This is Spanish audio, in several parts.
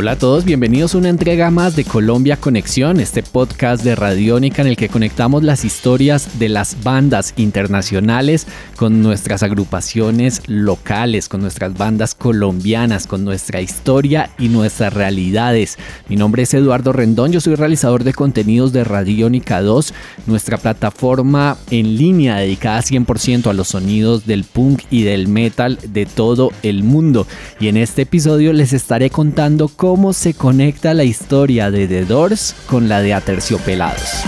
Hola a todos, bienvenidos a una entrega más de Colombia Conexión, este podcast de Radiónica en el que conectamos las historias de las bandas internacionales con nuestras agrupaciones locales, con nuestras bandas colombianas, con nuestra historia y nuestras realidades. Mi nombre es Eduardo Rendón, yo soy realizador de contenidos de Radiónica 2, nuestra plataforma en línea dedicada 100% a los sonidos del punk y del metal de todo el mundo. Y en este episodio les estaré contando cómo se conecta la historia de The Doors con la de Aterciopelados.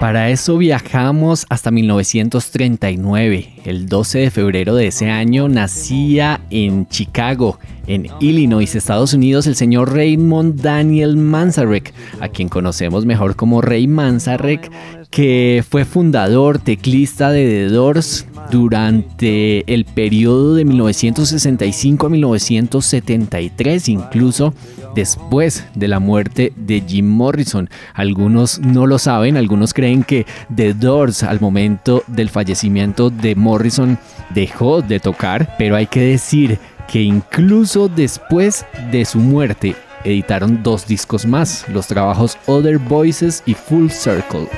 Para eso viajamos hasta 1939. El 12 de febrero de ese año nacía en Chicago, en Illinois, Estados Unidos, el señor Raymond Daniel Manzarek, a quien conocemos mejor como Ray Manzarek, que fue fundador, teclista de The Doors durante el periodo de 1965 a 1973, incluso después de la muerte de Jim Morrison. Algunos no lo saben, algunos creen que The Doors al momento del fallecimiento de Morrison dejó de tocar, pero hay que decir que incluso después de su muerte editaron dos discos más, los trabajos Other Voices y Full Circle.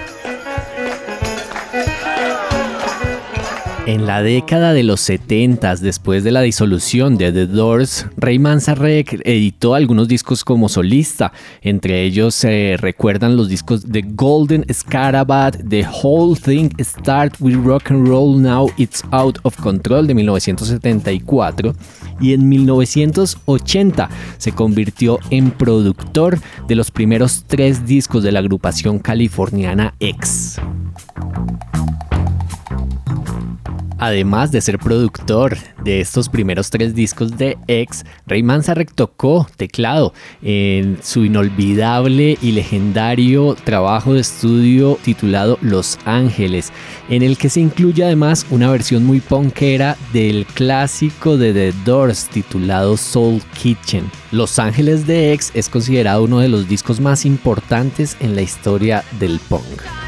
En la década de los 70, después de la disolución de The Doors, Ray Manzarek editó algunos discos como solista. Entre ellos se recuerdan los discos The Golden Scarabat, The Whole Thing Start with Rock and Roll Now It's Out of Control de 1974 y en 1980 se convirtió en productor de los primeros tres discos de la agrupación californiana X. Además de ser productor de estos primeros tres discos de X, Ray Manzarek tocó teclado en su inolvidable y legendario trabajo de estudio titulado Los Ángeles, en el que se incluye además una versión muy punkera del clásico de The Doors titulado Soul Kitchen. Los Ángeles de X es considerado uno de los discos más importantes en la historia del punk.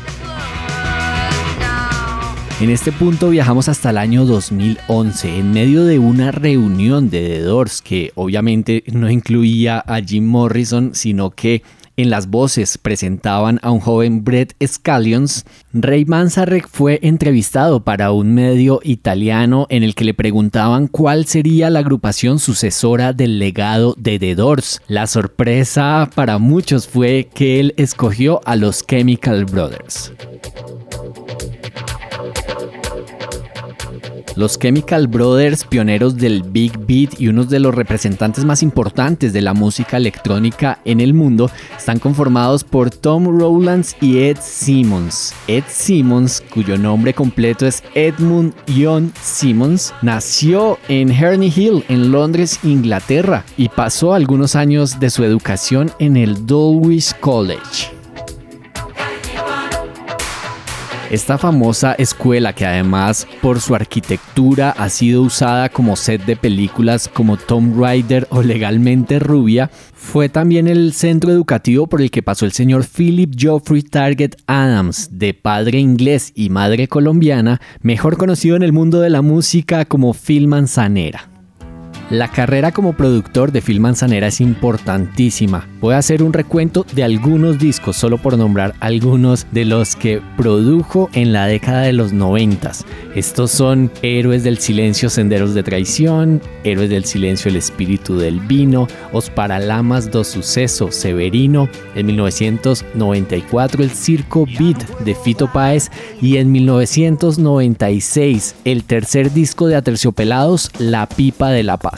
En este punto viajamos hasta el año 2011, en medio de una reunión de The Doors que obviamente no incluía a Jim Morrison, sino que en las voces presentaban a un joven Brett Scallions, Ray Manzarek fue entrevistado para un medio italiano en el que le preguntaban cuál sería la agrupación sucesora del legado de The Doors. La sorpresa para muchos fue que él escogió a los Chemical Brothers. Los Chemical Brothers, pioneros del Big Beat y unos de los representantes más importantes de la música electrónica en el mundo, están conformados por Tom Rowlands y Ed Simmons. Ed Simmons, cuyo nombre completo es Edmund John Simmons, nació en Herney Hill, en Londres, Inglaterra, y pasó algunos años de su educación en el Dulwich College. Esta famosa escuela que además por su arquitectura ha sido usada como set de películas como Tomb Raider o Legalmente Rubia, fue también el centro educativo por el que pasó el señor Philip Geoffrey Target Adams, de padre inglés y madre colombiana, mejor conocido en el mundo de la música como Phil Manzanera. La carrera como productor de Phil Manzanera es importantísima. Voy a hacer un recuento de algunos discos, solo por nombrar algunos de los que produjo en la década de los noventas. Estos son Héroes del Silencio, Senderos de Traición, Héroes del Silencio, El Espíritu del Vino, Os Paralamas do Suceso, Severino, en 1994 El Circo Beat de Fito Páez y en 1996 el tercer disco de Aterciopelados, La Pipa de la Paz.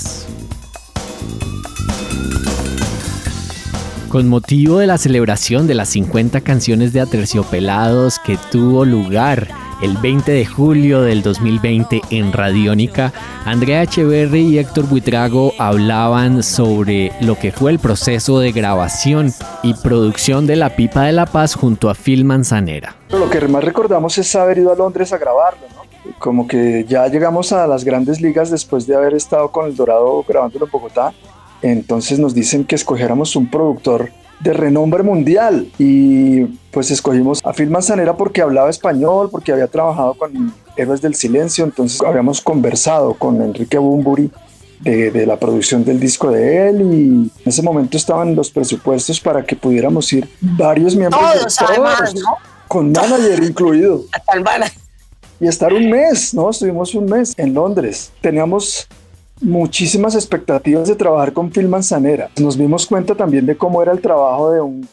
Con motivo de la celebración de las 50 canciones de Aterciopelados que tuvo lugar el 20 de julio del 2020 en Radiónica, Andrea Echeverry y Héctor Buitrago hablaban sobre lo que fue el proceso de grabación y producción de La Pipa de la Paz junto a Phil Manzanera. Lo que más recordamos es haber ido a Londres a grabarlo. Como que ya llegamos a las grandes ligas después de haber estado con el Dorado grabándolo en Bogotá. Entonces nos dicen que escogiéramos un productor de renombre mundial y pues escogimos a Phil Manzanera porque hablaba español, porque había trabajado con Héroes del Silencio, entonces habíamos conversado con Enrique Bumburi de, la producción del disco de él y en ese momento estaban los presupuestos para que pudiéramos ir varios miembros todos, además, ¿no? con manager incluido. Hasta el y estar un mes, ¿no? Estuvimos un mes en Londres. Teníamos muchísimas expectativas de trabajar con Phil Manzanera. Nos dimos cuenta también de cómo era el trabajo de un,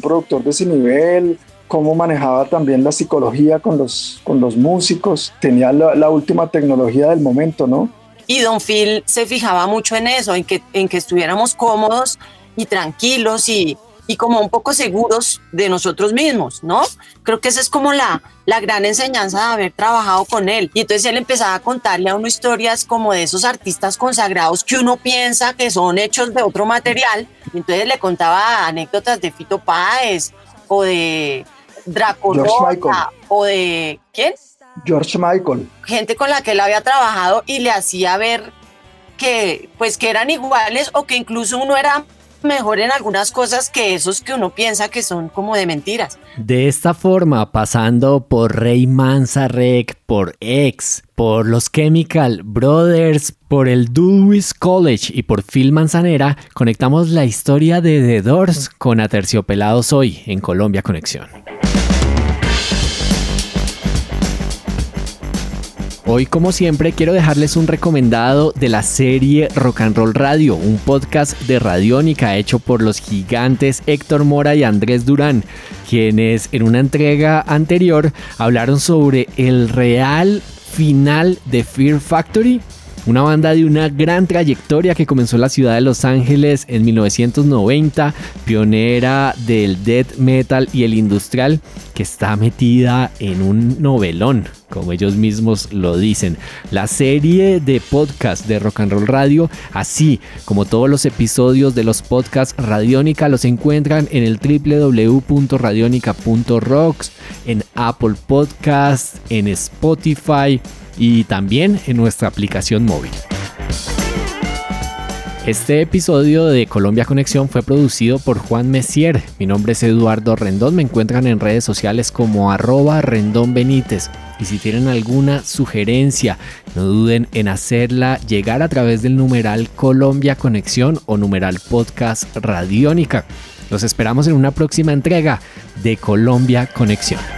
productor de ese nivel, cómo manejaba también la psicología con los, con los músicos. Tenía la, última tecnología del momento, ¿no? Y Don Phil se fijaba mucho en eso, en que, en que estuviéramos cómodos y tranquilos y, y como un poco seguros de nosotros mismos, ¿no? Creo que esa es como la, la gran enseñanza de haber trabajado con él. Y entonces él empezaba a contarle a uno historias como de esos artistas consagrados que uno piensa que son hechos de otro material. Y entonces le contaba anécdotas de Fito Páez o de Draco o de ¿quién? George Michael. Gente con la que él había trabajado y le hacía ver que pues que eran iguales o que incluso uno era mejor en algunas cosas que esos que uno piensa que son como de mentiras. De esta forma, pasando por Rey Manzarek, por X, por los Chemical Brothers, por el Dulwich College y por Phil Manzanera, conectamos la historia de The Doors con Aterciopelados hoy en Colombia Conexión. Hoy, como siempre, quiero dejarles un recomendado de la serie Rock and Roll Radio, un podcast de Radiónica hecho por los gigantes Héctor Mora y Andrés Durán, quienes en una entrega anterior hablaron sobre el real final de Fear Factory una banda de una gran trayectoria que comenzó en la ciudad de Los Ángeles en 1990, pionera del death metal y el industrial, que está metida en un novelón, como ellos mismos lo dicen. La serie de podcast de Rock and Roll Radio, así como todos los episodios de los podcasts Radiónica, los encuentran en el www.radionica.rocks, en Apple Podcasts, en Spotify y también en nuestra aplicación móvil. Este episodio de Colombia Conexión fue producido por Juan Messier. Mi nombre es Eduardo Rendón. Me encuentran en redes sociales como arroba Rendón Benítez. Y si tienen alguna sugerencia, no duden en hacerla llegar a través del numeral Colombia Conexión o numeral Podcast Radiónica. Los esperamos en una próxima entrega de Colombia Conexión.